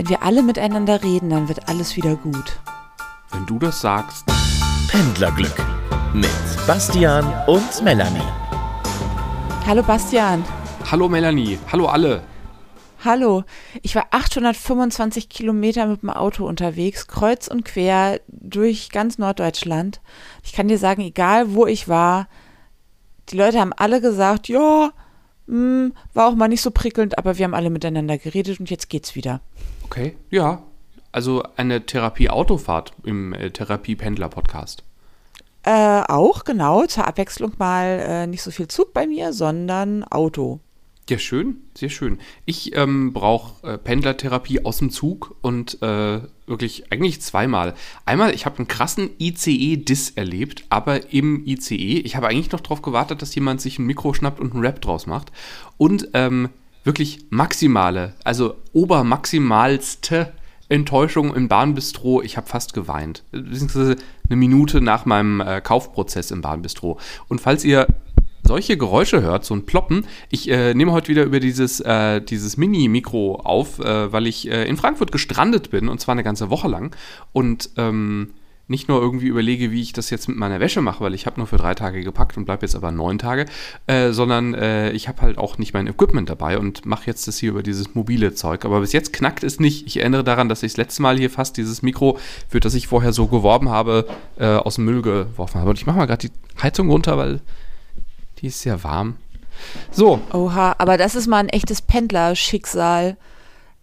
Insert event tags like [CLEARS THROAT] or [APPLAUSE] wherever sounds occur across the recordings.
Wenn wir alle miteinander reden, dann wird alles wieder gut. Wenn du das sagst. Pendlerglück mit Bastian und Melanie. Hallo Bastian. Hallo Melanie. Hallo alle. Hallo. Ich war 825 Kilometer mit dem Auto unterwegs, kreuz und quer durch ganz Norddeutschland. Ich kann dir sagen, egal wo ich war, die Leute haben alle gesagt, ja, mh, hm, war auch mal nicht so prickelnd, aber wir haben alle miteinander geredet und jetzt geht's wieder. Okay, ja. Also eine Therapie-Autofahrt im äh, Therapie-Pendler-Podcast. Äh, auch, genau. Zur Abwechslung mal äh, nicht so viel Zug bei mir, sondern Auto. Ja, schön, sehr schön. Ich ähm, brauche äh, Pendlertherapie aus dem Zug und äh, wirklich eigentlich zweimal. Einmal, ich habe einen krassen ICE-Diss erlebt, aber im ICE. Ich habe eigentlich noch darauf gewartet, dass jemand sich ein Mikro schnappt und einen Rap draus macht. Und ähm, wirklich maximale, also obermaximalste Enttäuschung im Bahnbistro. Ich habe fast geweint. Beziehungsweise eine Minute nach meinem äh, Kaufprozess im Bahnbistro. Und falls ihr solche Geräusche hört, so ein Ploppen. Ich äh, nehme heute wieder über dieses, äh, dieses Mini-Mikro auf, äh, weil ich äh, in Frankfurt gestrandet bin und zwar eine ganze Woche lang und ähm, nicht nur irgendwie überlege, wie ich das jetzt mit meiner Wäsche mache, weil ich habe nur für drei Tage gepackt und bleibe jetzt aber neun Tage, äh, sondern äh, ich habe halt auch nicht mein Equipment dabei und mache jetzt das hier über dieses mobile Zeug. Aber bis jetzt knackt es nicht. Ich erinnere daran, dass ich das letzte Mal hier fast dieses Mikro, für das ich vorher so geworben habe, aus dem Müll geworfen habe. Und ich mache mal gerade die Heizung runter, weil die ist sehr warm. So. Oha, aber das ist mal ein echtes Pendler-Schicksal.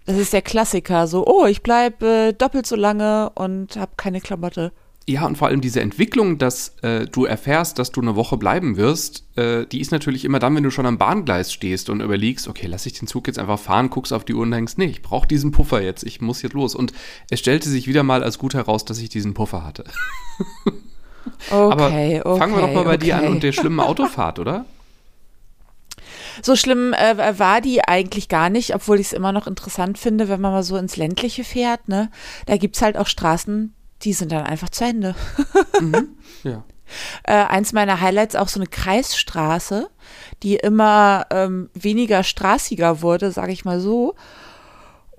Das ist der Klassiker. So, oh, ich bleibe äh, doppelt so lange und habe keine Klamotte. Ja, und vor allem diese Entwicklung, dass äh, du erfährst, dass du eine Woche bleiben wirst, äh, die ist natürlich immer dann, wenn du schon am Bahngleis stehst und überlegst, okay, lass ich den Zug jetzt einfach fahren, guckst auf die Uhr und denkst, nee, ich brauche diesen Puffer jetzt, ich muss jetzt los. Und es stellte sich wieder mal als gut heraus, dass ich diesen Puffer hatte. [LAUGHS] Okay, Aber fangen wir doch mal bei okay. dir an und der schlimmen Autofahrt, oder? [LAUGHS] So schlimm äh, war die eigentlich gar nicht, obwohl ich es immer noch interessant finde, wenn man mal so ins Ländliche fährt. Ne? Da gibt es halt auch Straßen, die sind dann einfach zu Ende. [LAUGHS] mhm. Ja. Äh, eins meiner Highlights auch so eine Kreisstraße, die immer ähm, weniger straßiger wurde, sage ich mal so.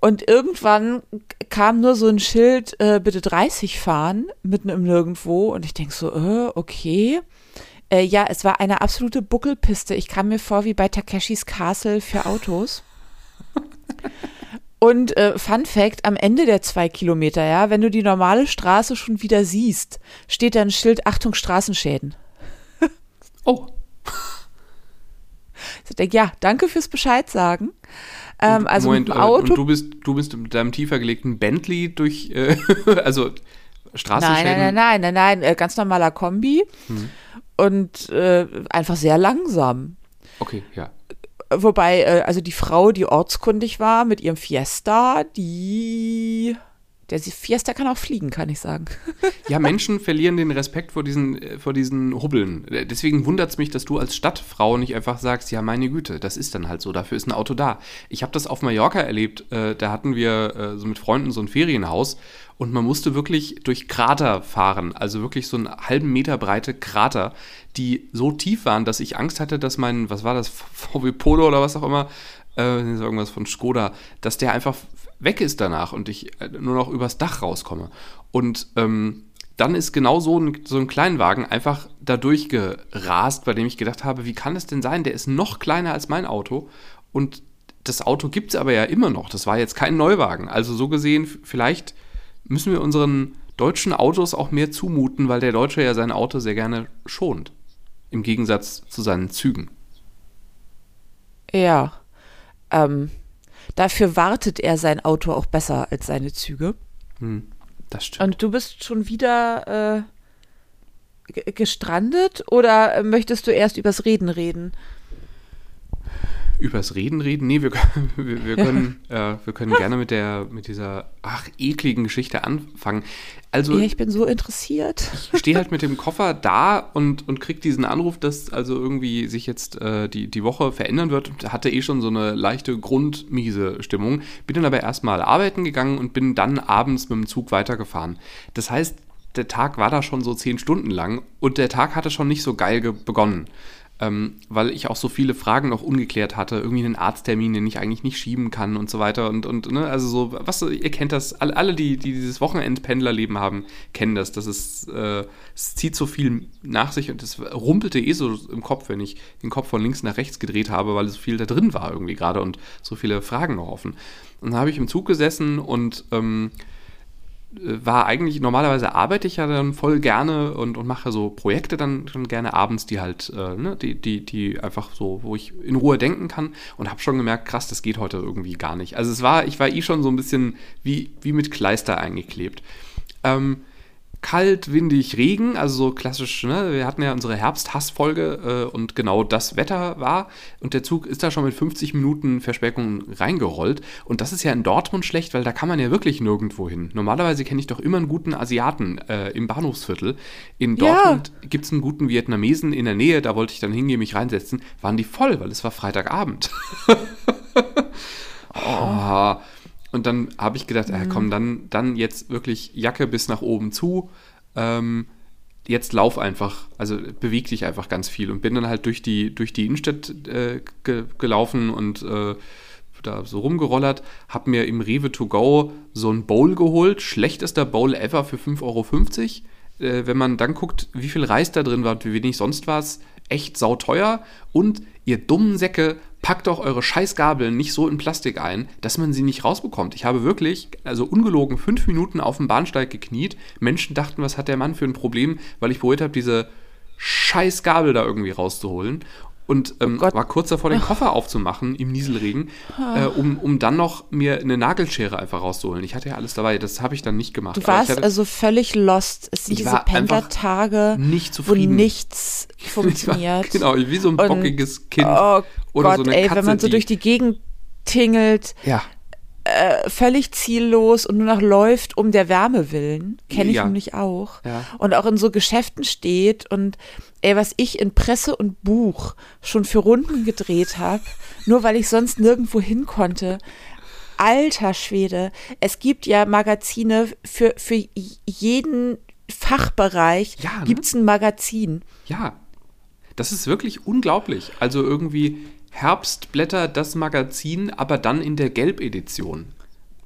Und irgendwann kam nur so ein Schild, äh, bitte 30 fahren, mitten im Nirgendwo. Und ich denke so, äh, okay. Äh, ja, es war eine absolute Buckelpiste. Ich kam mir vor wie bei Takeshis Castle für Autos. [LAUGHS] Und äh, Fun Fact, am Ende der zwei Kilometer, ja, wenn du die normale Straße schon wieder siehst, steht da ein Schild Achtung Straßenschäden. oh. Ich denke, ja, danke fürs Bescheid sagen. Ähm, also Moment, Auto. Und du bist, du bist mit deinem tiefer gelegten Bentley durch, äh, [LAUGHS] also Straßenschäden? Nein, nein, nein, nein, nein, nein, ganz normaler Kombi hm. und äh, einfach sehr langsam. Okay, ja. Wobei, äh, also die Frau, die ortskundig war mit ihrem Fiesta, die der Fiesta kann auch fliegen, kann ich sagen. [LAUGHS] Ja, Menschen verlieren den Respekt vor diesen, äh, vor diesen Hubbeln. Deswegen wundert es mich, dass du als Stadtfrau nicht einfach sagst, ja, meine Güte, das ist dann halt so, dafür ist ein Auto da. Ich habe das auf Mallorca erlebt, äh, da hatten wir äh, so mit Freunden so ein Ferienhaus und man musste wirklich durch Krater fahren, also wirklich so einen halben Meter breite Krater, die so tief waren, dass ich Angst hatte, dass mein, was war das, VW Polo oder was auch immer, äh, irgendwas von Skoda, dass der einfach weg ist danach und ich äh, nur noch übers Dach rauskomme. Und ähm, dann ist genau so ein, so ein Kleinwagen einfach da durchgerast, bei dem ich gedacht habe, wie kann es denn sein? Der ist noch kleiner als mein Auto und das Auto gibt es aber ja immer noch. Das war jetzt kein Neuwagen. Also so gesehen, vielleicht müssen wir unseren deutschen Autos auch mehr zumuten, weil der Deutsche ja sein Auto sehr gerne schont. Im Gegensatz zu seinen Zügen. Ja. Ähm, Dafür wartet er sein Auto auch besser als seine Züge. Hm, das stimmt. Und du bist schon wieder äh, gestrandet oder möchtest du erst übers Reden reden? Übers Reden reden? Nee, wir, [LAUGHS] wir, wir können, [LAUGHS] äh, wir können gerne mit der, mit dieser, ach, ekligen Geschichte anfangen. Also, ja, ich bin so interessiert. Ich stehe halt mit dem Koffer da und, und krieg diesen Anruf, dass also irgendwie sich jetzt äh, die, die Woche verändern wird. Und hatte eh schon so eine leichte grundmiese Stimmung. Bin dann aber erstmal arbeiten gegangen und bin dann abends mit dem Zug weitergefahren. Das heißt, der Tag war da schon so zehn Stunden lang und der Tag hatte schon nicht so geil begonnen. Ähm, weil ich auch so viele Fragen noch ungeklärt hatte, irgendwie einen Arzttermin, den ich eigentlich nicht schieben kann und so weiter. Und, und ne, also so, was, ihr kennt das, alle, alle die, die dieses Wochenendpendlerleben haben, kennen das, das ist, äh, es zieht so viel nach sich und es rumpelte eh so im Kopf, wenn ich den Kopf von links nach rechts gedreht habe, weil so viel da drin war irgendwie gerade und so viele Fragen noch offen. Und dann habe ich im Zug gesessen und ähm, war eigentlich, normalerweise arbeite ich ja dann voll gerne und, und mache so Projekte dann schon gerne abends, die halt, äh, ne, die, die, die einfach so, wo ich in Ruhe denken kann und habe schon gemerkt, krass, das geht heute irgendwie gar nicht. Also es war, ich war eh schon so ein bisschen wie, wie mit Kleister eingeklebt. Ähm, kalt, windig, Regen, also so klassisch, ne? wir hatten ja unsere Herbst-Hass-Folge äh, und genau das Wetter war und der Zug ist da schon mit 50 Minuten Verspätung reingerollt und das ist ja in Dortmund schlecht, weil da kann man ja wirklich nirgendwo hin. Normalerweise kenne ich doch immer einen guten Asiaten äh, im Bahnhofsviertel. In Dortmund ja. gibt es einen guten Vietnamesen in der Nähe, da wollte ich dann hingehen, mich reinsetzen, waren die voll, weil es war Freitagabend. [LAUGHS] oh. Und dann habe ich gedacht, mhm. äh, komm, dann, dann jetzt wirklich Jacke bis nach oben zu. Ähm, jetzt lauf einfach, also beweg dich einfach ganz viel und bin dann halt durch die, durch die Innenstadt äh, ge gelaufen und äh, da so rumgerollert, habe mir im Rewe to go so ein Bowl geholt, schlechtester Bowl ever für 5,50 Euro. Äh, wenn man dann guckt, wie viel Reis da drin war und wie wenig sonst war es, echt sauteuer und ihr dummen Säcke, packt doch eure Scheißgabeln nicht so in Plastik ein, dass man sie nicht rausbekommt. Ich habe wirklich, also ungelogen, fünf Minuten auf dem Bahnsteig gekniet. Menschen dachten, was hat der Mann für ein Problem, weil ich probiert habe, diese Scheißgabel da irgendwie rauszuholen und ähm, oh war kurz davor, den Koffer aufzumachen im Nieselregen, äh, um, um dann noch mir eine Nagelschere einfach rauszuholen. Ich hatte ja alles dabei, das habe ich dann nicht gemacht. Du warst hatte, also völlig lost. Es sind diese Pendlertage, nicht wo nichts [LAUGHS] funktioniert. War, genau, wie so ein bockiges Kind. Oh oder Gott, so eine ey, Katze, wenn man so durch die Gegend tingelt. Ja. Äh, völlig ziellos und nur noch läuft um der Wärme willen. Kenne ich ja. nämlich auch. Ja. Und auch in so Geschäften steht und ey, was ich in Presse und Buch schon für Runden gedreht habe, nur weil ich sonst nirgendwo hin konnte. Alter Schwede, es gibt ja Magazine für, für jeden Fachbereich ja, ne? gibt es ein Magazin. Ja, das ist wirklich unglaublich. Also irgendwie Herbstblätter, das Magazin, aber dann in der Gelbedition.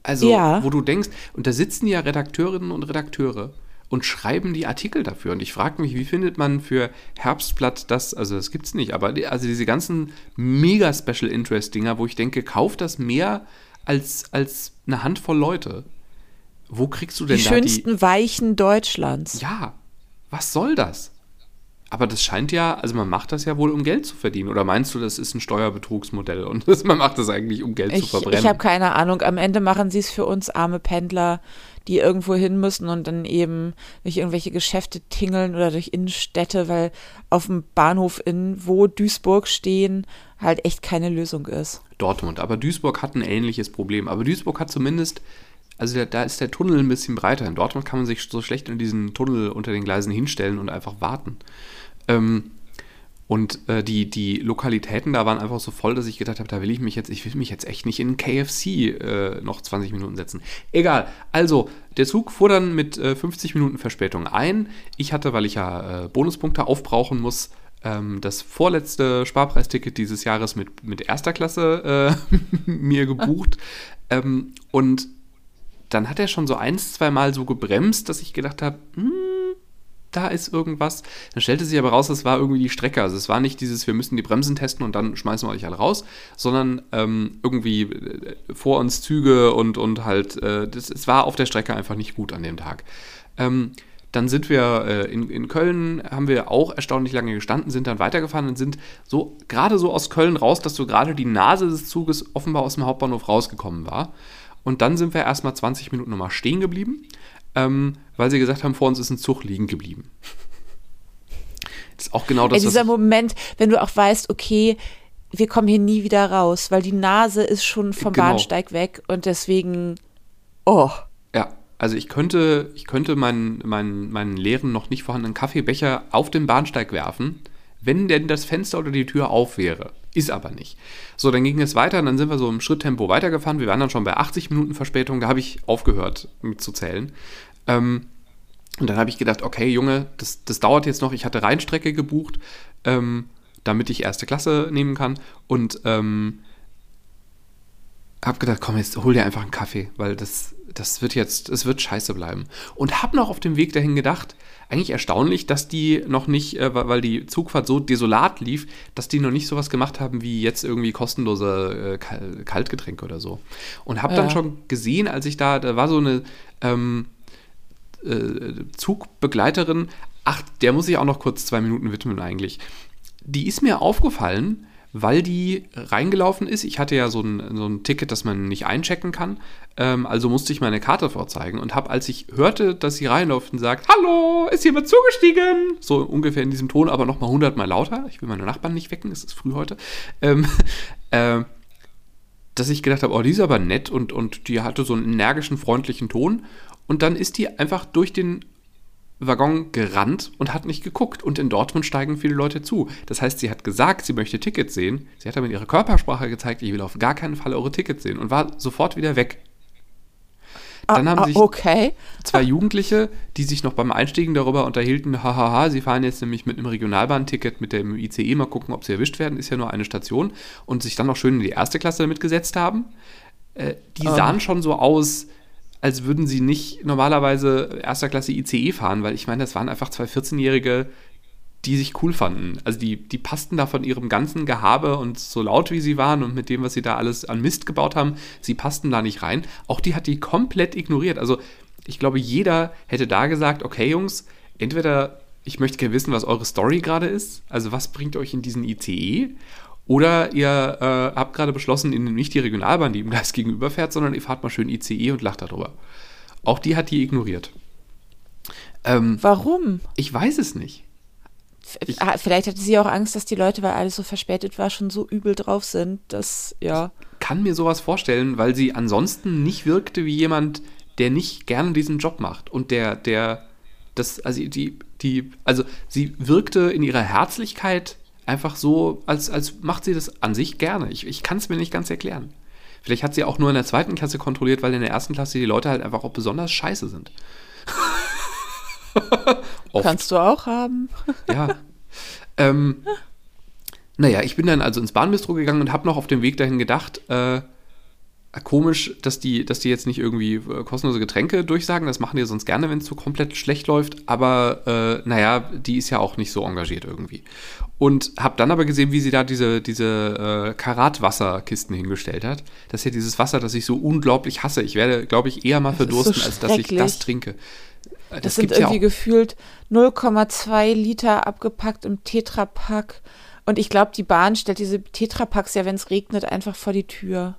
Also, ja. wo du denkst, und da sitzen ja Redakteurinnen und Redakteure und schreiben die Artikel dafür. Und ich frage mich, wie findet man für Herbstblatt das, also das gibt es nicht, aber die, also diese ganzen mega Special Interest Dinger, wo ich denke, kauft das mehr als, als eine Handvoll Leute. Wo kriegst du denn die da schönsten die schönsten Weichen Deutschlands? Ja, was soll das? Aber das scheint ja, also man macht das ja wohl, um Geld zu verdienen. Oder meinst du, das ist ein Steuerbetrugsmodell und [LAUGHS] man macht das eigentlich, um Geld ich, zu verbrennen? Ich habe keine Ahnung. Am Ende machen sie es für uns arme Pendler, die irgendwo hin müssen und dann eben durch irgendwelche Geschäfte tingeln oder durch Innenstädte, weil auf dem Bahnhof in wo Duisburg stehen halt echt keine Lösung ist. Dortmund. Aber Duisburg hat ein ähnliches Problem. Aber Duisburg hat zumindest also da, da, ist der Tunnel ein bisschen breiter. In Dortmund kann man sich so schlecht in diesen Tunnel unter den Gleisen hinstellen und einfach warten. Ähm, und äh, die, die Lokalitäten da waren einfach so voll, dass ich gedacht habe, da will ich mich jetzt, ich will mich jetzt echt nicht in KFC äh, noch 20 Minuten setzen. Egal. Also, der Zug fuhr dann mit äh, 50 Minuten Verspätung ein. Ich hatte, weil ich ja äh, Bonuspunkte aufbrauchen muss, ähm, das vorletzte Sparpreisticket dieses Jahres mit, mit erster Klasse äh, [LAUGHS] mir gebucht. ähm, und dann hat er schon so ein, zwei Mal so gebremst, dass ich gedacht habe, hm, da ist irgendwas. Dann stellte sich aber raus, es war irgendwie die Strecke. Also es war nicht dieses, wir müssen die Bremsen testen und dann schmeißen wir euch alle raus, sondern ähm, irgendwie äh, vor uns Züge und, und halt, äh, das, es war auf der Strecke einfach nicht gut an dem Tag. Ähm, dann sind wir äh, in, in Köln, haben wir auch erstaunlich lange gestanden, sind dann weitergefahren und sind so gerade so aus Köln raus, dass so gerade die Nase des Zuges offenbar aus dem Hauptbahnhof rausgekommen war. Und dann sind wir erstmal 20 Minuten nochmal stehen geblieben, ähm, weil sie gesagt haben, vor uns ist ein Zug liegen geblieben. Das ist auch genau das. Ja, dieser Moment, wenn du auch weißt, okay, wir kommen hier nie wieder raus, weil die Nase ist schon vom genau. Bahnsteig weg und deswegen, oh. Ja, also ich könnte, ich könnte meinen, meinen, meinen leeren, noch nicht vorhandenen Kaffeebecher auf den Bahnsteig werfen, wenn denn das Fenster oder die Tür auf wäre. Ist aber nicht. So, dann ging es weiter und dann sind wir so im Schritttempo weitergefahren. Wir waren dann schon bei 80 Minuten Verspätung. Da habe ich aufgehört mitzuzählen. Ähm, und dann habe ich gedacht, okay, Junge, das, das dauert jetzt noch. Ich hatte Rheinstrecke gebucht. Ähm, damit ich erste Klasse nehmen kann. Und ähm, habe gedacht, komm, jetzt hol dir einfach einen Kaffee, weil das, das wird jetzt, es wird scheiße bleiben. Und habe noch auf dem Weg dahin gedacht, eigentlich erstaunlich, dass die noch nicht, äh, weil die Zugfahrt so desolat lief, dass die noch nicht sowas gemacht haben wie jetzt irgendwie kostenlose äh, Kaltgetränke oder so. Und habe ja. dann schon gesehen, als ich da, da war so eine ähm, äh, Zugbegleiterin, ach, der muss ich auch noch kurz zwei Minuten widmen eigentlich. Die ist mir aufgefallen, weil die reingelaufen ist. Ich hatte ja so ein, so ein Ticket, das man nicht einchecken kann. Ähm, also musste ich meine Karte vorzeigen und habe, als ich hörte, dass sie reinläuft und sagt, Hallo, ist jemand zugestiegen? So ungefähr in diesem Ton, aber nochmal hundertmal lauter. Ich will meine Nachbarn nicht wecken, es ist früh heute. Ähm, [LAUGHS] äh, dass ich gedacht habe, oh, die ist aber nett und, und die hatte so einen energischen, freundlichen Ton. Und dann ist die einfach durch den Waggon gerannt und hat nicht geguckt. Und in Dortmund steigen viele Leute zu. Das heißt, sie hat gesagt, sie möchte Tickets sehen. Sie hat aber mit ihrer Körpersprache gezeigt, ich will auf gar keinen Fall eure Tickets sehen und war sofort wieder weg. Dann haben ah, sich okay. zwei Jugendliche, die sich noch beim Einstiegen darüber unterhielten, hahaha, sie fahren jetzt nämlich mit einem Regionalbahnticket mit dem ICE mal gucken, ob sie erwischt werden, ist ja nur eine Station, und sich dann noch schön in die erste Klasse damit gesetzt haben. Äh, die um. sahen schon so aus, als würden sie nicht normalerweise erster Klasse ICE fahren, weil ich meine, das waren einfach zwei 14-Jährige, die sich cool fanden. Also die, die passten da von ihrem ganzen Gehabe und so laut wie sie waren und mit dem, was sie da alles an Mist gebaut haben, sie passten da nicht rein. Auch die hat die komplett ignoriert. Also ich glaube, jeder hätte da gesagt, okay Jungs, entweder ich möchte gerne wissen, was eure Story gerade ist, also was bringt euch in diesen ICE oder ihr äh, habt gerade beschlossen, in nicht die Regionalbahn, die ihm gleich gegenüber fährt, sondern ihr fahrt mal schön ICE und lacht darüber. Auch die hat die ignoriert. Ähm, Warum? Ich weiß es nicht. Ich, ah, Vielleicht hatte sie auch Angst, dass die Leute, weil alles so verspätet war, schon so übel drauf sind, dass, ja. Ich kann mir sowas vorstellen, weil sie ansonsten nicht wirkte wie jemand, der nicht gerne diesen Job macht und der, der, das, also die, die, also sie wirkte in ihrer Herzlichkeit einfach so, als, als macht sie das an sich gerne. Ich, ich kann es mir nicht ganz erklären. Vielleicht hat sie auch nur in der zweiten Klasse kontrolliert, weil in der ersten Klasse die Leute halt einfach auch besonders scheiße sind. [LAUGHS] Kannst du auch haben. ja. Ähm, naja, ich bin dann also ins Bahnbistro gegangen und habe noch auf dem Weg dahin gedacht, äh, komisch, dass die, dass die jetzt nicht irgendwie äh, kostenlose Getränke durchsagen. Das machen die sonst gerne, wenn es so komplett schlecht läuft. Aber äh, naja, die ist ja auch nicht so engagiert irgendwie. Und habe dann aber gesehen, wie sie da diese, diese äh, Karatwasserkisten hingestellt hat. Das ist ja dieses Wasser, das ich so unglaublich hasse. Ich werde, glaube ich, eher mal das verdursten, so als dass ich das trinke. Das, das sind irgendwie ja gefühlt 0,2 Liter abgepackt im Tetrapack. Und ich glaube, die Bahn stellt diese Tetrapacks ja, wenn es regnet, einfach vor die Tür.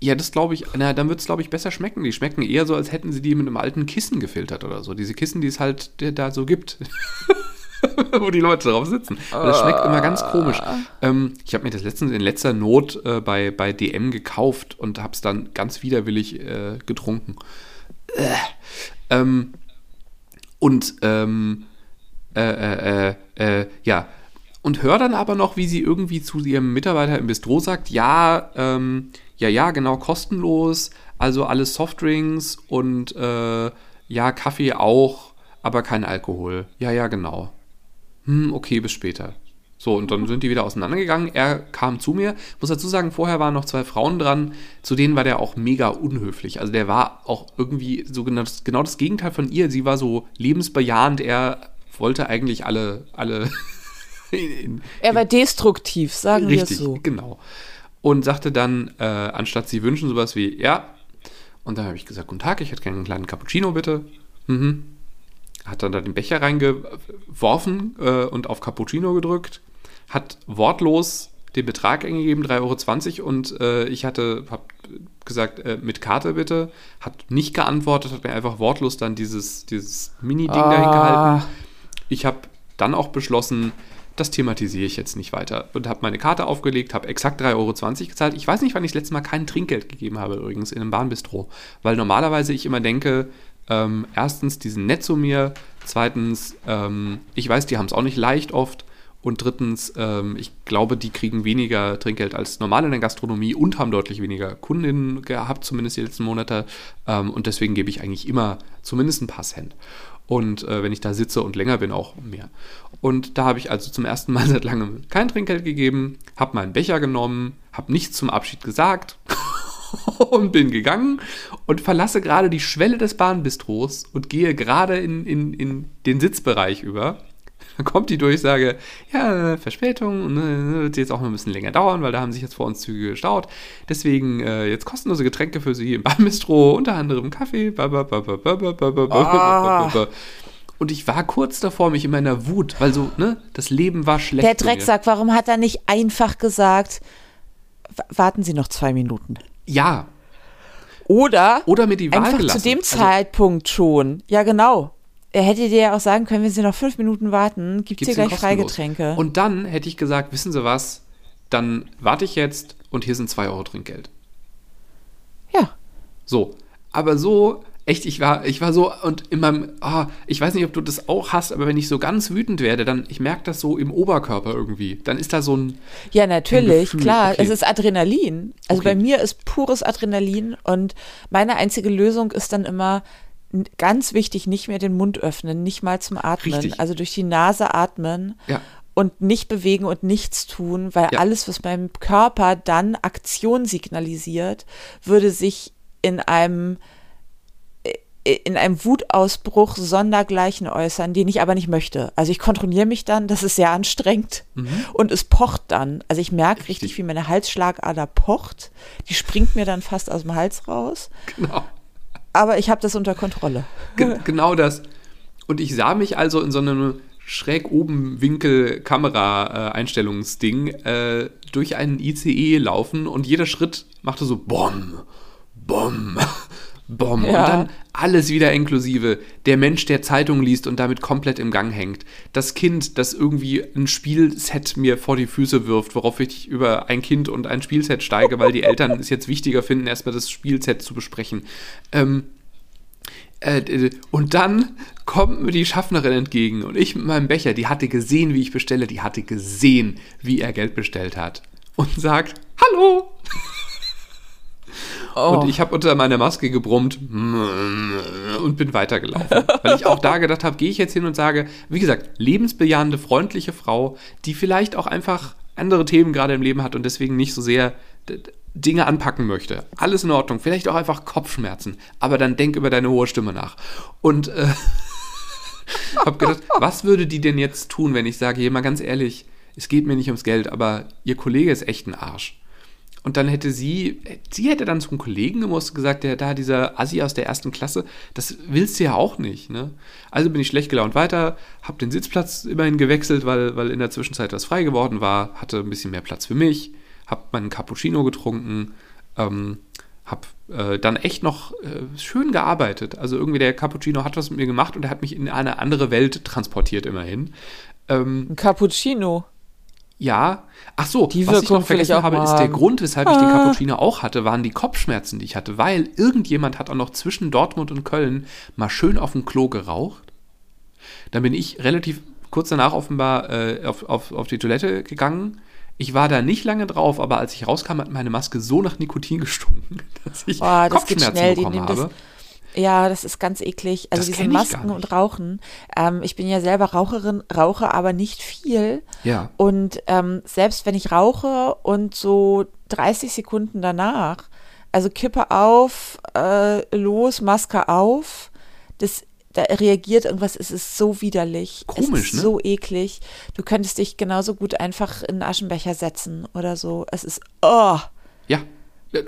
Ja, das glaube ich, na, dann wird es, glaube ich, besser schmecken. Die schmecken eher so, als hätten sie die mit einem alten Kissen gefiltert oder so. Diese Kissen, die es halt da so gibt. [LAUGHS] wo die Leute drauf sitzen. Und das schmeckt immer ganz komisch. Ähm, ich habe mir das letztens in letzter Not äh, bei, bei DM gekauft und habe es dann ganz widerwillig äh, getrunken. Äh. Ähm, und ähm, äh, äh, äh, ja, und höre dann aber noch, wie sie irgendwie zu ihrem Mitarbeiter im Bistro sagt, ja, ähm, ja, ja, genau, kostenlos, also alles Softdrinks und äh, ja, Kaffee auch, aber kein Alkohol. Ja, ja, genau. Hm, okay, bis später. So, und dann sind die wieder auseinandergegangen. Er kam zu mir. Muss dazu sagen, vorher waren noch zwei Frauen dran. Zu denen war der auch mega unhöflich. Also der war auch irgendwie so genau genau das Gegenteil von ihr. Sie war so lebensbejahend. Er wollte eigentlich alle, alle. [LAUGHS] [LAUGHS] er war destruktiv, sagen richtig, wir es so. Genau und sagte dann, äh, anstatt sie wünschen, sowas wie, ja. Und dann habe ich gesagt, guten Tag, ich hätte gerne einen kleinen Cappuccino, bitte. Mhm. Hat dann da den Becher reingeworfen äh, und auf Cappuccino gedrückt, hat wortlos den Betrag eingegeben, 3,20 Euro und äh, ich hatte, habe gesagt, äh, mit Karte bitte, hat nicht geantwortet, hat mir einfach wortlos dann dieses, dieses Mini-Ding ah. dahin gehalten. Ich habe dann auch beschlossen, das thematisiere ich jetzt nicht weiter. Und habe meine Karte aufgelegt, habe exakt 3,20 Euro gezahlt. Ich weiß nicht, wann ich das letzte Mal kein Trinkgeld gegeben habe, übrigens, in einem Bahnbistro. Weil normalerweise ich immer denke, ähm, erstens, die sind nett zu mir. Zweitens, ähm, ich weiß, die haben es auch nicht leicht oft. Und drittens, ähm, ich glaube, die kriegen weniger Trinkgeld als normal in der Gastronomie und haben deutlich weniger Kundinnen gehabt, zumindest die letzten Monate. Ähm, und deswegen gebe ich eigentlich immer zumindest ein paar Cent. Und äh, wenn ich da sitze und länger bin, auch mehr. Und da habe ich also zum ersten Mal [LAUGHS] seit langem kein Trinkgeld gegeben, habe meinen Becher genommen, habe nichts zum Abschied gesagt [LAUGHS] und bin gegangen und verlasse gerade die Schwelle des Bahnbistros und gehe gerade in, in, in den Sitzbereich über. Dann kommt die Durchsage, ja, Verspätung, ne, wird jetzt auch noch ein bisschen länger dauern, weil da haben sich jetzt vor uns Züge gestaut. Deswegen äh, jetzt kostenlose Getränke für Sie im Bahnbistro, unter anderem Kaffee. Ah. Und ich war kurz davor, mich in meiner Wut, weil so, ne, das Leben war schlecht. Der Drecksack, warum hat er nicht einfach gesagt, warten Sie noch zwei Minuten? Ja. Oder, Oder mir die Wahl einfach gelassen. zu dem Also- Zeitpunkt schon. Ja, genau. Er hätte dir ja auch sagen können, wenn Sie noch fünf Minuten warten, gibt es hier gleich. Freigetränke. Und dann hätte ich gesagt, wissen Sie was, dann warte ich jetzt und hier sind zwei Euro Trinkgeld. ja. So. Aber so, echt, ich war, ich war so, und in meinem, ah, ich weiß nicht, ob du das auch hast, aber wenn ich so ganz wütend werde, dann, ich merke das so im Oberkörper irgendwie. Dann ist da so ein, Ja, natürlich, Gefühl, klar. okay. Es ist Adrenalin. Also Okay. bei mir ist pures Adrenalin und meine einzige Lösung ist dann immer ganz wichtig, nicht mehr den Mund öffnen, nicht mal zum Atmen. Richtig. Also durch die Nase atmen ja, und nicht bewegen und nichts tun, weil Ja. alles, was beim Körper dann Aktion signalisiert, würde sich in einem äh, in einem Wutausbruch sondergleichen äußern, den ich aber nicht möchte. Also ich kontrolliere mich dann, das ist sehr anstrengend und es pocht dann. Also ich merke richtig, Mhm. Richtig. wie meine Halsschlagader pocht. Die springt mir dann fast aus dem Hals raus. genau. Aber ich habe das unter Kontrolle. Ge genau das. Und ich sah mich also in so einem schräg oben Winkel Kamera-Einstellungsding äh, durch einen ICE laufen und jeder Schritt machte so Bom, Bom, Bom. Ja. Und dann alles wieder inklusive. Der Mensch, der Zeitung liest und damit komplett im Gang hängt. Das Kind, das irgendwie ein Spielset mir vor die Füße wirft, worauf ich über ein Kind und ein Spielset steige, weil die Eltern es jetzt wichtiger finden, erstmal das Spielset zu besprechen. Ähm, äh, und dann kommt mir die Schaffnerin entgegen und ich mit meinem Becher, die hatte gesehen, wie ich bestelle, die hatte gesehen, wie er Geld bestellt hat und sagt, hallo. Oh. Und ich habe unter meiner Maske gebrummt und bin weitergelaufen. [LAUGHS] Weil ich auch da gedacht habe, gehe ich jetzt hin und sage, wie gesagt, lebensbejahende, freundliche Frau, die vielleicht auch einfach andere Themen gerade im Leben hat und deswegen nicht so sehr Dinge anpacken möchte. Alles in Ordnung. Vielleicht auch einfach Kopfschmerzen. Aber dann denk über deine hohe Stimme nach. Und äh, [LAUGHS] habe gedacht, was würde die denn jetzt tun, wenn ich sage, hier mal ganz ehrlich, es geht mir nicht ums Geld, aber ihr Kollege ist echt ein Arsch. Und dann hätte sie, sie hätte dann zum Kollegen gemusst gesagt, der da dieser Assi aus der ersten Klasse, das willst du ja auch nicht, ne? Also bin ich schlecht gelaunt weiter, habe den Sitzplatz immerhin gewechselt, weil, weil in der Zwischenzeit was frei geworden war, hatte ein bisschen mehr Platz für mich, habe meinen Cappuccino getrunken, ähm, habe äh, dann echt noch äh, schön gearbeitet. Also irgendwie der Cappuccino hat was mit mir gemacht und er hat mich in eine andere Welt transportiert immerhin. Ähm, Cappuccino. Ja, ach so, Die was ich noch vergessen habe, ist der. Grund, weshalb ich den Ah. Cappuccino auch hatte, waren die Kopfschmerzen, die ich hatte, weil irgendjemand hat auch noch zwischen Dortmund und Köln mal schön auf dem Klo geraucht. Dann bin ich relativ kurz danach offenbar äh, auf, auf, auf die Toilette gegangen. Ich war da nicht lange drauf, aber als ich rauskam, hat meine Maske so nach Nikotin gestunken, [LAUGHS] dass ich Oh, das Kopfschmerzen bekommen nehmen das- habe. Ja, das ist ganz eklig. Also Das diese Masken und Rauchen. Ähm, ich bin ja selber Raucherin, rauche aber nicht viel. Ja. Und ähm, selbst wenn ich rauche und so 30 Sekunden danach, also Kippe auf, äh, los, Maske auf, das da reagiert irgendwas, es ist so widerlich. Komisch, es ist ne? so eklig. Du könntest dich genauso gut einfach in einen Aschenbecher setzen oder so. Es ist, oh, Ja.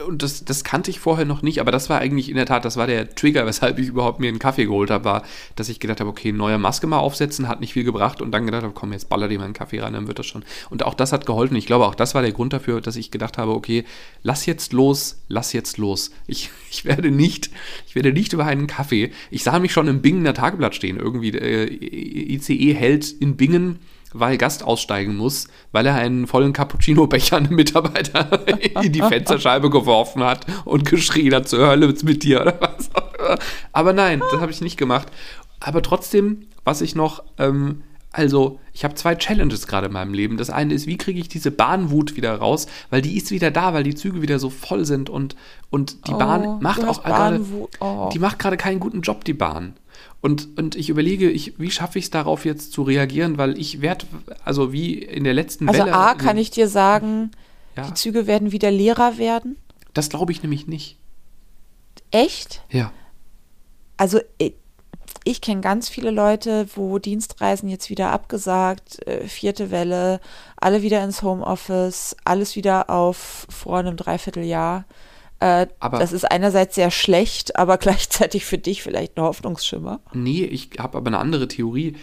Und das, das kannte ich vorher noch nicht, aber das war eigentlich in der Tat, das war der Trigger, weshalb ich überhaupt mir einen Kaffee geholt habe, war, dass ich gedacht habe, okay, neue Maske mal aufsetzen, hat nicht viel gebracht und dann gedacht habe, komm, jetzt baller dir mal einen Kaffee rein, dann wird das schon. Und auch das hat geholfen. Ich glaube, auch das war der Grund dafür, dass ich gedacht habe, okay, lass jetzt los, lass jetzt los. Ich, ich werde nicht, ich werde nicht über einen Kaffee. Ich sah mich schon im Bingener Tageblatt stehen, irgendwie, äh, ICE hält in Bingen weil Gast aussteigen muss, weil er einen vollen Cappuccino-Becher an einen Mitarbeiter [LAUGHS] in die Fensterscheibe geworfen hat und geschrien hat, zur Hölle mit dir oder was auch immer. Aber nein, das habe ich nicht gemacht. Aber trotzdem, was ich noch, ähm, also ich habe zwei Challenges gerade in meinem Leben. Das eine ist, wie kriege ich diese Bahnwut wieder raus, weil die ist wieder da, weil die Züge wieder so voll sind und, und die Oh, Bahn macht auch gerade. Oh. die macht gerade keinen guten Job, die Bahn. Und, und ich überlege, ich, wie schaffe ich es darauf jetzt zu reagieren, weil ich werde, also wie in der letzten Also Welle. A, kann ich dir sagen, Ja. die Züge werden wieder leerer werden. Das glaube ich nämlich nicht. Echt? Ja. Also ich, ich kenne ganz viele Leute, wo Dienstreisen jetzt wieder abgesagt, äh, vierte Welle, alle wieder ins Homeoffice, alles wieder auf vor einem Dreivierteljahr. Äh, Aber- das ist einerseits sehr schlecht, aber [LAUGHS] gleichzeitig für dich vielleicht ein Hoffnungsschimmer. Nee, ich habe aber eine andere Theorie.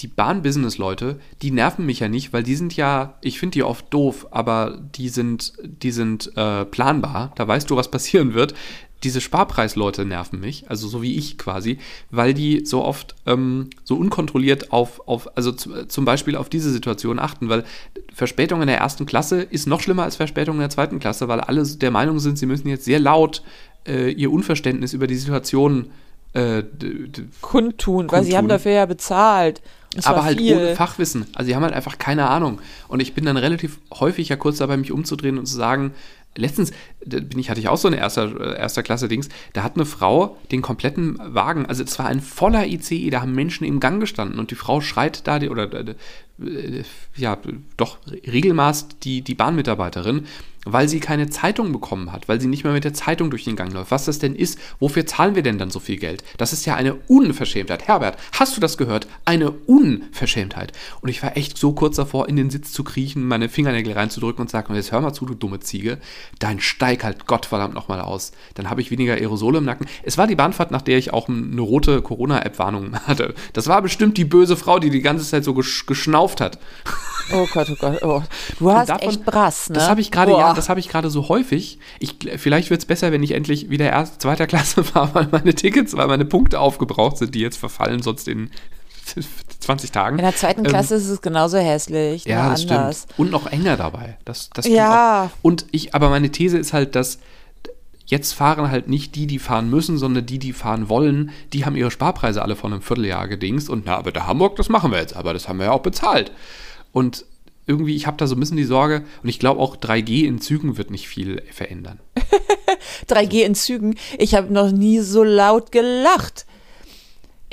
Die Bahn-Business-Leute, die nerven mich ja nicht, weil die sind ja, ich finde die oft doof, aber die sind, die sind äh, planbar. Da weißt du, was passieren wird. Diese Sparpreisleute nerven mich, also so wie ich quasi, weil die so oft ähm, so unkontrolliert auf, auf also zu, zum Beispiel auf diese Situation achten, weil Verspätung in der ersten Klasse ist noch schlimmer als Verspätung in der zweiten Klasse, weil alle der Meinung sind, sie müssen jetzt sehr laut äh, ihr Unverständnis über die Situation äh, Kundtun, weil sie haben dafür ja bezahlt. Es aber halt viel. ohne Fachwissen. Also die haben halt einfach keine Ahnung. Und ich bin dann relativ häufig ja kurz dabei, mich umzudrehen und zu sagen, letztens bin ich, hatte ich auch so eine erster, äh, erster Klasse Dings, da hat eine Frau den kompletten Wagen, also es war ein voller ICE, da haben Menschen im Gang gestanden und die Frau schreit da, oder äh, ja, doch Regelmaß die, die Bahnmitarbeiterin, weil sie keine Zeitung bekommen hat, weil sie nicht mehr mit der Zeitung durch den Gang läuft. Was das denn ist, wofür zahlen wir denn dann so viel Geld? Das ist ja eine Unverschämtheit. Herbert, hast du das gehört? Eine Unverschämtheit. Und ich war echt so kurz davor, in den Sitz zu kriechen, meine Fingernägel reinzudrücken und sagen, jetzt hör mal zu, du dumme Ziege, dein steig halt Gottverdammt nochmal aus. Dann habe ich weniger Aerosole im Nacken. Es war die Bahnfahrt, nach der ich auch eine rote Corona-App-Warnung [LAUGHS] hatte. Das war bestimmt die böse Frau, die die ganze Zeit so gesch geschnauft hat. Oh Gott, oh Gott, oh. Du hast davon- echt Brass, ne? Das habe ich gerade, ja, das habe ich gerade so häufig. Ich, vielleicht wird es besser, wenn ich endlich wieder erst zweiter Klasse [LAUGHS] fahre, weil meine Tickets, weil meine Punkte aufgebraucht sind, die jetzt verfallen, sonst in [LAUGHS] 20 Tagen. In der zweiten Ähm, Klasse ist es genauso hässlich, ja, nur das anders. stimmt. Und noch enger dabei. Das, das Ja. Auch. Und ich, aber meine These ist halt, dass jetzt fahren halt nicht die, die fahren müssen, sondern die, die fahren wollen, die haben ihre Sparpreise alle von einem Vierteljahr gedingst und na, aber der Hamburg, das machen wir jetzt, aber das haben wir ja auch bezahlt. Und irgendwie, ich habe da so ein bisschen die Sorge und ich glaube auch 3G in Zügen wird nicht viel verändern. [LAUGHS] 3G in Zügen. Ich habe noch nie so laut gelacht.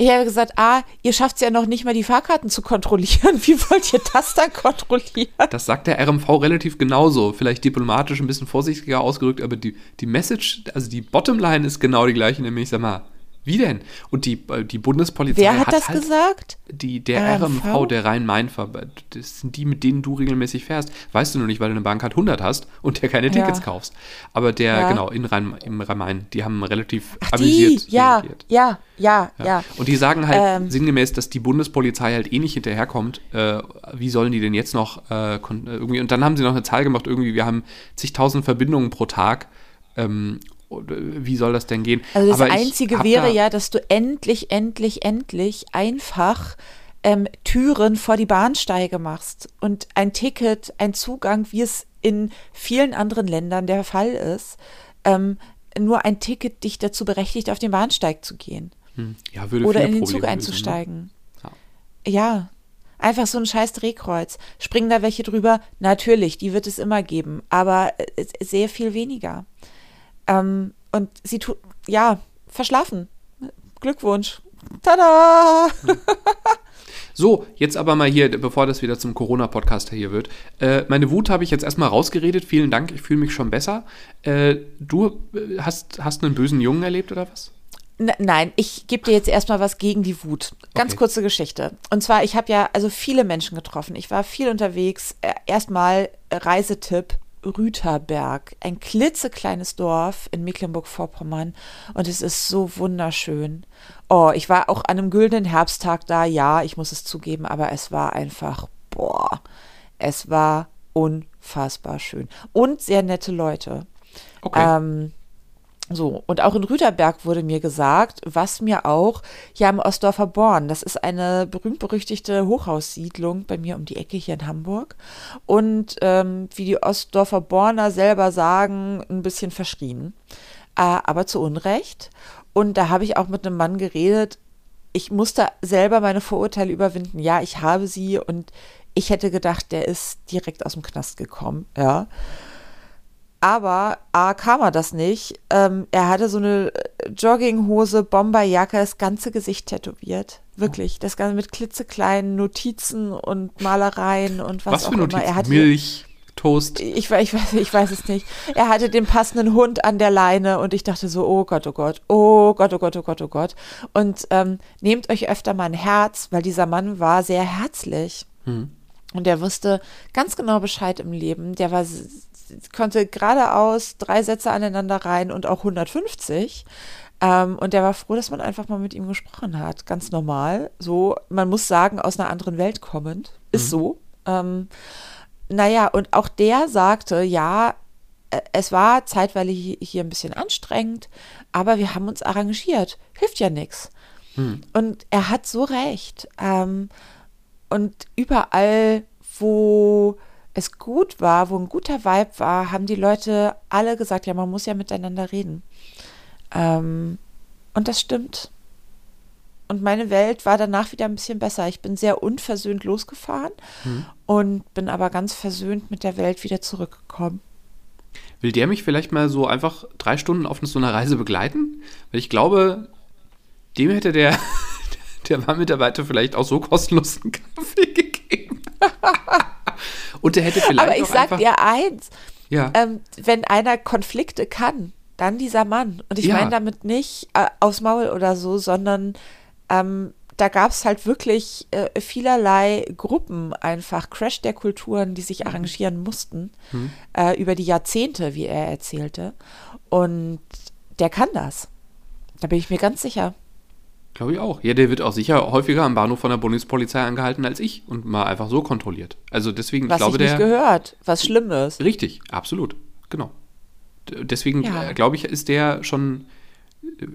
Ich habe gesagt, ah, ihr schafft es ja noch nicht mal, die Fahrkarten zu kontrollieren. [LAUGHS] Wie wollt ihr das dann kontrollieren? Das sagt der RMV relativ genauso, vielleicht diplomatisch ein bisschen vorsichtiger ausgedrückt, aber die, die Message, also die Bottomline ist genau die gleiche, nämlich, sag mal, wie denn? Und die, äh, die Bundespolizei Wer hat hat das halt gesagt? Die, der RMV? RMV, der Rhein-Main-Verband, das sind die, mit denen du regelmäßig fährst. Weißt du nur nicht, weil du eine Bahncard 100 hast und der keine Ja. Tickets kaufst. Aber der, Ja. genau, in Rhein, im Rhein-Main, die haben relativ Ach, die, amüsiert ja, reagiert. ja, ja, ja, Ja. Und die sagen halt Ähm. sinngemäß, dass die Bundespolizei halt eh nicht hinterherkommt. Äh, wie sollen die denn jetzt noch äh, irgendwie? Und dann haben sie noch eine Zahl gemacht, irgendwie, wir haben zigtausend Verbindungen pro Tag. Ähm, äh, wie soll das denn gehen? Also das Aber Einzige wäre da- ja, dass du endlich, endlich, endlich einfach ähm, Türen vor die Bahnsteige machst und ein Ticket, ein Zugang, wie es in vielen anderen Ländern der Fall ist, ähm, nur ein Ticket dich dazu berechtigt, auf den Bahnsteig zu gehen Hm, ja, würde oder in den Probleme Zug lösen, einzusteigen. Ja. Ja, einfach so ein scheiß Drehkreuz. Springen da welche drüber? Natürlich, die wird es immer geben, aber äh, sehr viel weniger. Ähm, und sie tut, ja, verschlafen. Glückwunsch. Tada! [LAUGHS] So, jetzt aber mal hier, bevor das wieder zum Corona-Podcast hier wird. Äh, meine Wut habe ich jetzt erstmal rausgeredet. Vielen Dank, ich fühle mich schon besser. Äh, du äh, hast, hast einen bösen Jungen erlebt oder was? N nein, ich gebe dir jetzt erstmal was gegen die Wut. Ganz Okay. kurze Geschichte. Und zwar, ich habe ja also viele Menschen getroffen. Ich war viel unterwegs. Äh, Erstmal Reisetipp Rüterberg, ein klitzekleines Dorf in Mecklenburg-Vorpommern und es ist so wunderschön. Oh, ich war auch an einem güldenen Herbsttag da, ja, ich muss es zugeben, aber es war einfach, boah, es war unfassbar schön und sehr nette Leute. Okay. Ähm, so, und auch in Rüterberg wurde mir gesagt, was mir auch hier am Ostdorfer Born, das ist eine berühmt-berüchtigte Hochhaussiedlung bei mir um die Ecke hier in Hamburg. Und ähm, wie die Ostdorfer Borner selber sagen, ein bisschen verschrien. Äh, aber zu Unrecht. Und da habe ich auch mit einem Mann geredet. Ich musste selber meine Vorurteile überwinden. Ja, ich habe sie und ich hätte gedacht, der ist direkt aus dem Knast gekommen. Ja. Aber A kam er das nicht. Ähm, er hatte so eine Jogginghose, Bomberjacke, das ganze Gesicht tätowiert. Wirklich. Das Ganze mit klitzekleinen Notizen und Malereien und was, Was auch für Notizen? immer. Er hatte, Milch, Toast. ich, we- ich, weiß, ich weiß es nicht. Er hatte den passenden Hund an der Leine und ich dachte so, oh Gott, oh Gott, oh Gott, oh Gott, oh Gott, oh Gott. Und ähm, nehmt euch öfter mal ein Herz, weil dieser Mann war sehr herzlich. Und er wusste ganz genau Bescheid im Leben. Der war, konnte geradeaus drei Sätze aneinander rein und auch 150. Ähm, und der war froh, dass man einfach mal mit ihm gesprochen hat. Ganz normal. So, man muss sagen, aus einer anderen Welt kommend. Ist so. Ähm, naja, und auch der sagte, ja, äh, es war zeitweilig hi- hier ein bisschen anstrengend, aber wir haben uns arrangiert. Hilft ja nichts. Und er hat so recht. Ähm, und überall, wo es gut war, wo ein guter Vibe war, haben die Leute alle gesagt, ja, man muss ja miteinander reden. Ähm, und das stimmt. Und meine Welt war danach wieder ein bisschen besser. Ich bin sehr unversöhnt losgefahren und bin aber ganz versöhnt mit der Welt wieder zurückgekommen. Will der mich vielleicht mal so einfach drei Stunden auf so einer Reise begleiten? Weil ich glaube, dem hätte der, [LAUGHS] der Warnmitarbeiter vielleicht auch so kostenlos einen Kaffee gegeben. [LAUGHS] Und der hätte vielleicht aber ich sag einfach, dir eins, ja, ähm, wenn einer Konflikte kann, dann dieser Mann. Und ich Ja. meine damit nicht äh, aufs Maul oder so, sondern ähm, da gab es halt wirklich äh, vielerlei Gruppen einfach, Crash der Kulturen, die Mhm. sich arrangieren mussten, äh, über die Jahrzehnte, wie er erzählte. Und der kann das. Da bin ich mir ganz sicher. Glaube ich auch. Ja, der wird auch sicher häufiger am Bahnhof von der Bundespolizei angehalten als ich und mal einfach so kontrolliert. Also deswegen, Was ich glaube, ich nicht der. gehört, was schlimm ist. Richtig, absolut. Genau. Deswegen Ja. äh, glaube ich, ist der schon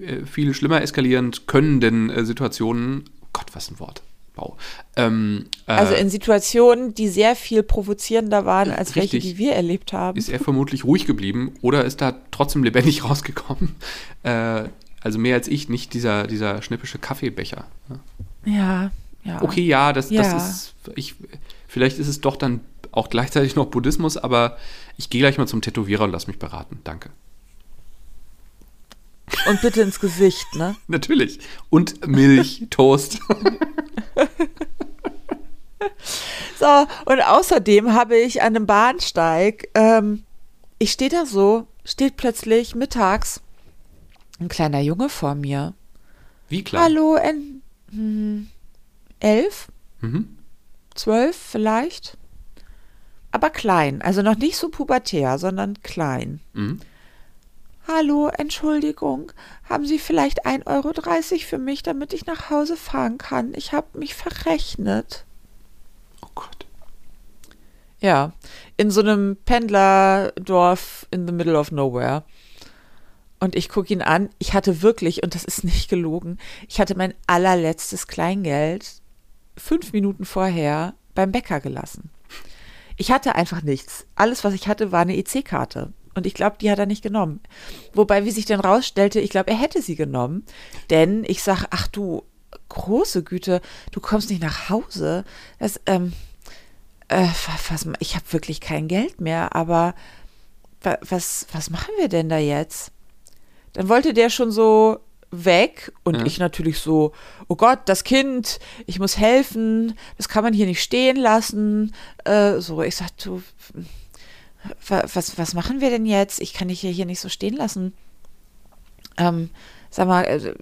äh, viel schlimmer eskalierend könnenden äh, Situationen. Gott, was ein Wort. Wow. Ähm, äh, Also in Situationen, die sehr viel provozierender waren als welche, Richtig. die wir erlebt haben. ist er vermutlich ruhig geblieben oder ist da trotzdem lebendig [LAUGHS] rausgekommen. Äh, also mehr als ich, nicht dieser, dieser schnippische Kaffeebecher. Ja, ja. Okay, ja, das, das Ja. ist, ich, vielleicht ist es doch dann auch gleichzeitig noch Buddhismus, aber ich gehe gleich mal zum Tätowierer und lass mich beraten. Danke. Und bitte ins Gesicht, ne? [LAUGHS] Natürlich. Und Milch, [LAUGHS] Toast. So, und außerdem habe ich an einem Bahnsteig, ähm, ich stehe da so, steht plötzlich mittags ein kleiner Junge vor mir. Wie klar. Hallo, en, hm, elf, Mhm. zwölf vielleicht. Aber klein, also noch nicht so pubertär, sondern klein. Mhm. Hallo, Entschuldigung, haben Sie vielleicht 1,30 Euro für mich, damit ich nach Hause fahren kann? Ich habe mich verrechnet. Oh Gott. Ja, in so einem Pendlerdorf in the middle of nowhere. Und ich gucke ihn an. Ich hatte wirklich, und das ist nicht gelogen, ich hatte mein allerletztes Kleingeld fünf Minuten vorher beim Bäcker gelassen. Ich hatte einfach nichts. Alles, was ich hatte, war eine EC-Karte. Und ich glaube, die hat er nicht genommen. Wobei, wie sich dann rausstellte, ich glaube, er hätte sie genommen. Denn ich sage, ach du, große Güte, du kommst nicht nach Hause. Das, ähm, äh, was, ich habe wirklich kein Geld mehr, aber wa- was, was machen wir denn da jetzt? Dann wollte der schon so weg und Ja. ich natürlich so, oh Gott, das Kind, ich muss helfen, das kann man hier nicht stehen lassen. Äh, so, ich sag, du, wa- was, was machen wir denn jetzt? Ich kann dich hier, hier nicht so stehen lassen. Ähm, sag mal, äh,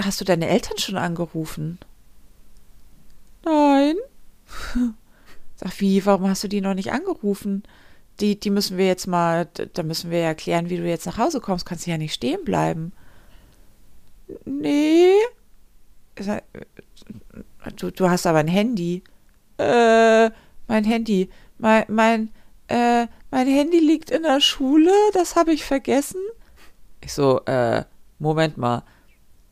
hast du deine Eltern schon angerufen? Nein. [LAUGHS] Sag, wie, warum hast du die noch nicht angerufen? Die, die müssen wir jetzt mal, da müssen wir ja erklären, wie du jetzt nach Hause kommst. Kannst du ja nicht stehen bleiben. Nee. Äh, Du, du hast aber ein Handy. Äh, mein Handy. Mein, mein, äh, mein Handy liegt in der Schule, das habe ich vergessen. Ich so, äh, Moment mal.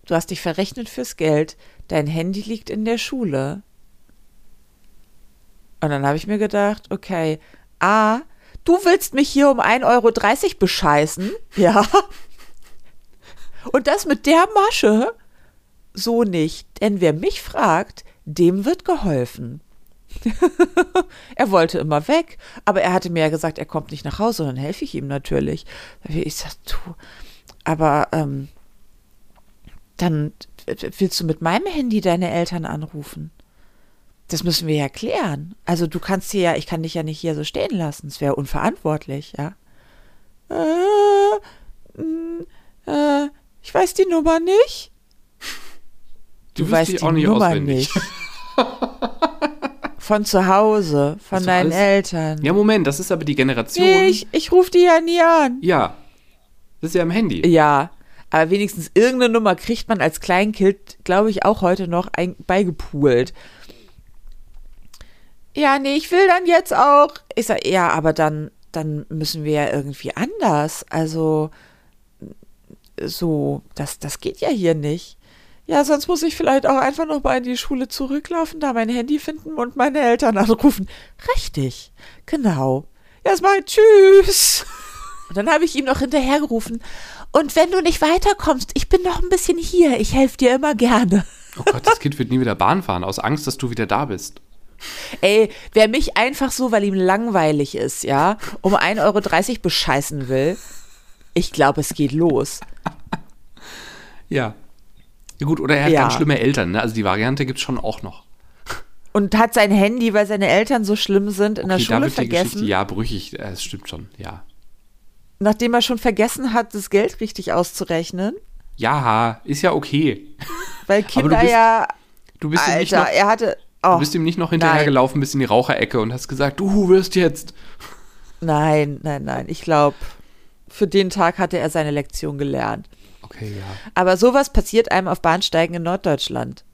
Du hast dich verrechnet fürs Geld. Dein Handy liegt in der Schule. Und dann habe ich mir gedacht, okay, A, du willst mich hier um 1,30 Euro bescheißen, ja. Und das mit der Masche? So nicht, denn wer mich fragt, dem wird geholfen. [LAUGHS] er wollte immer weg, aber er hatte mir ja gesagt, er kommt nicht nach Hause, dann helfe ich ihm natürlich. Ich sag, du, aber ähm, dann willst du mit meinem Handy deine Eltern anrufen. Das müssen wir ja klären. Also du kannst hier ja, ich kann dich ja nicht hier so stehen lassen. Es wäre unverantwortlich, ja. Äh, äh, ich weiß die Nummer nicht. [LAUGHS] Du, wüsst weißt die auch nicht Nummer auswendig. nicht. [LAUGHS] Von zu Hause, von du deinen alles? Eltern. Ja, Moment, das ist aber die Generation. nee, ich, ich rufe die ja nie an. ja. Das ist ja im Handy. Ja, aber wenigstens irgendeine Nummer kriegt man als Kleinkind, glaube ich, auch heute noch ein, beigepoolt. Ja, nee, ich will dann jetzt auch. Ich sag, ja, aber dann, dann müssen wir ja irgendwie anders. Also, so, das, das geht ja hier nicht. Ja, sonst muss ich vielleicht auch einfach noch mal in die Schule zurücklaufen, da mein Handy finden und meine Eltern anrufen. Richtig, genau. Ja, das mal tschüss. Und dann habe ich ihm noch hinterhergerufen. Und wenn du nicht weiterkommst, ich bin noch ein bisschen hier. Ich helfe dir immer gerne. Oh Gott, das Kind wird nie wieder Bahn fahren, aus Angst, dass du wieder da bist. Ey, wer mich einfach so, weil ihm langweilig ist, ja, um 1,30 Euro bescheißen will, ich glaube, es geht los. Ja. Ja gut, oder er hat Ja. ganz schlimme Eltern, ne? Also die Variante gibt es schon auch noch. Und hat sein Handy, weil seine Eltern so schlimm sind, in der Okay, da Schule wird die Geschichte, vergessen, ja, brüchig, äh, es stimmt schon, ja. nachdem er schon vergessen hat, das Geld richtig auszurechnen. Ja, ist ja okay. Weil [LAUGHS] Kinder bist- ja, Du bist, ihm nicht Alter, noch, er hatte, oh, du bist ihm nicht noch hinterhergelaufen bis in die Raucherecke und hast gesagt, du wirst jetzt. nein, nein, nein, ich glaube, für den Tag hatte er seine Lektion gelernt. Okay, ja. Aber sowas passiert einem auf Bahnsteigen in Norddeutschland.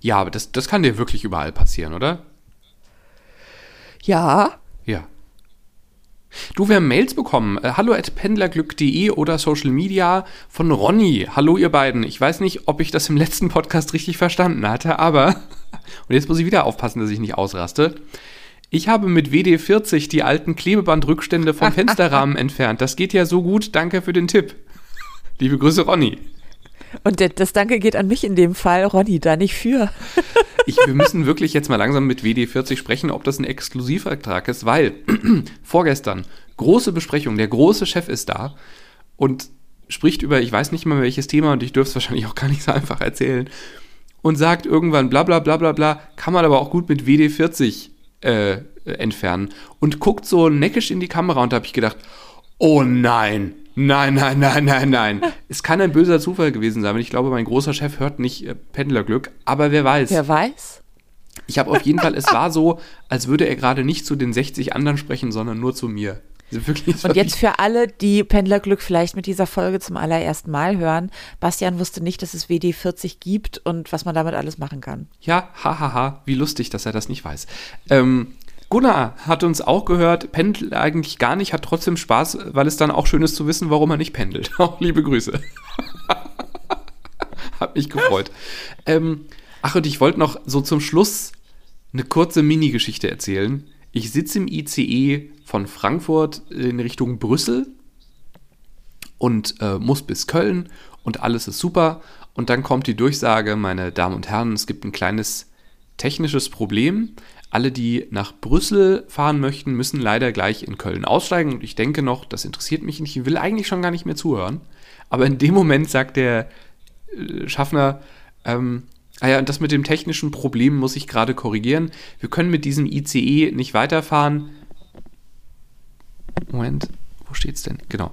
Ja, aber das, das kann dir wirklich überall passieren, oder? Ja, Ja. Du, wir haben Mails bekommen. Äh, hallo at pendlerglück.de oder Social Media von Ronny. Hallo ihr beiden. Ich weiß nicht, ob ich das im letzten Podcast richtig verstanden hatte, aber, [LAUGHS] und jetzt muss ich wieder aufpassen, dass ich nicht ausraste. Ich habe mit WD-40 die alten Klebebandrückstände vom [LAUGHS] Fensterrahmen entfernt. Das geht ja so gut. Danke für den Tipp. Liebe Grüße, Ronny. Und das Danke geht an mich in dem Fall, Ronny, da nicht für. [LAUGHS] Ich, wir müssen wirklich jetzt mal langsam mit WD40 sprechen, ob das ein Exklusivvertrag ist, weil [CLEARS THROAT] vorgestern große Besprechung, der große Chef ist da und spricht über, ich weiß nicht mal welches Thema und ich dürfte es wahrscheinlich auch gar nicht so einfach erzählen und sagt irgendwann bla bla bla bla bla, kann man aber auch gut mit WD40 äh, entfernen und guckt so neckisch in die Kamera und da habe ich gedacht, oh nein, nein, nein, nein, nein, nein. Es kann ein böser Zufall gewesen sein, weil ich glaube, mein großer Chef hört nicht äh, Pendlerglück, aber wer weiß. Wer weiß? Ich habe auf jeden Fall, es war so, als würde er gerade nicht zu den 60 anderen sprechen, sondern nur zu mir. Also wirklich, Und jetzt für alle, die Pendlerglück vielleicht mit dieser Folge zum allerersten Mal hören, Bastian wusste nicht, dass es WD40 gibt und was man damit alles machen kann. Ja, hahaha, wie lustig, dass er das nicht weiß. Ähm, Gunnar hat uns auch gehört, pendelt eigentlich gar nicht, hat trotzdem Spaß, weil es dann auch schön ist zu wissen, warum er nicht pendelt. [LAUGHS] Auch liebe Grüße. [LAUGHS] hat mich gefreut. Ähm, ach, und ich wollte noch so zum Schluss eine kurze Mini-Geschichte erzählen. Ich sitze im ICE von Frankfurt in Richtung Brüssel und äh, muss bis Köln und alles ist super. Und dann kommt die Durchsage, meine Damen und Herren, es gibt ein kleines technisches Problem. Alle, die nach Brüssel fahren möchten, müssen leider gleich in Köln aussteigen. Und ich denke noch, das interessiert mich nicht, ich will eigentlich schon gar nicht mehr zuhören. Aber in dem Moment sagt der äh, Schaffner, ähm, ah ja, und das mit dem technischen Problem muss ich gerade korrigieren. Wir können mit diesem ICE nicht weiterfahren. Moment, wo steht's denn? Genau.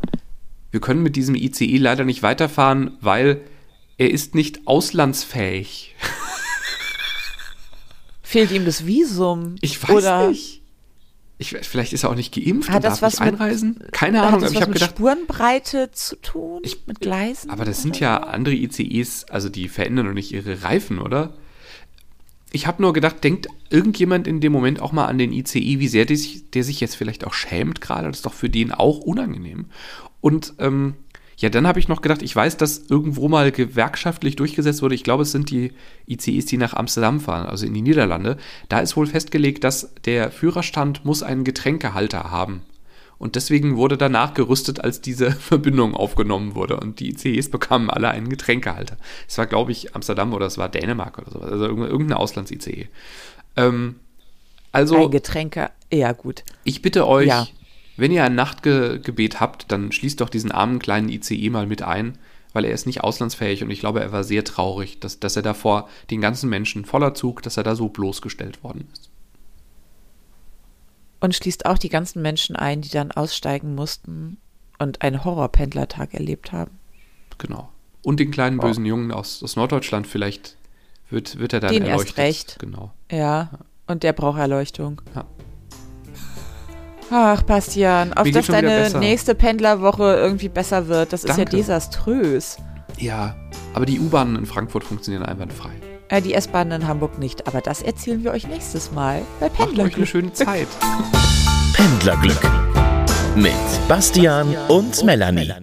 Wir können mit diesem ICE leider nicht weiterfahren, weil er ist nicht auslandsfähig. [LAUGHS] Fehlt ihm das Visum? Ich weiß Oder nicht. Ich, vielleicht ist er auch nicht geimpft Hat und das darf was nicht mit- einreisen. Keine hat Ahnung, das aber ich habe mit gedacht, Spurenbreite zu tun? Ich- mit Gleisen? aber das sind ja andere ICEs, also die verändern doch nicht ihre Reifen, oder? Ich habe nur gedacht, denkt irgendjemand in dem Moment auch mal an den ICE, wie sehr der sich, der sich jetzt vielleicht auch schämt gerade? Das ist doch für den auch unangenehm. Und ähm, ja, dann habe ich noch gedacht, ich weiß, dass irgendwo mal gewerkschaftlich durchgesetzt wurde. Ich glaube, es sind die ICEs, die nach Amsterdam fahren, also in die Niederlande. Da ist wohl festgelegt, dass der Führerstand muss einen Getränkehalter haben. Und deswegen wurde danach gerüstet, als diese [LAUGHS] Verbindung aufgenommen wurde. Und die ICEs bekamen alle einen Getränkehalter. Es war, glaube ich, Amsterdam oder es war Dänemark oder sowas. Also irgendein irgendein Auslands-ICE. Ähm, also, Ein Getränke, ja gut. ich bitte euch, Ja. Wenn ihr ein Nachtgebet habt, dann schließt doch diesen armen kleinen ICE mal mit ein, weil er ist nicht auslandsfähig und ich glaube, er war sehr traurig, dass, dass er davor den ganzen Menschen voller Zug, dass er da so bloßgestellt worden ist. Und schließt auch die ganzen Menschen ein, die dann aussteigen mussten und einen Horrorpendlertag erlebt haben. Genau. Und den kleinen bösen oh. Jungen aus, aus Norddeutschland, vielleicht wird, wird er dann den erleuchtet. Erst recht. Genau. Ja, und der braucht Erleuchtung. Ja. Ach, Bastian, auf dass deine nächste Pendlerwoche irgendwie besser wird, das Danke. ist ja desaströs. Ja, aber die U-Bahnen in Frankfurt funktionieren einwandfrei. Äh, die S-Bahnen in Hamburg nicht, aber das erzählen wir euch nächstes Mal bei Pendlerglück. Macht euch eine schöne Zeit. Pendlerglück mit Bastian und Melanie.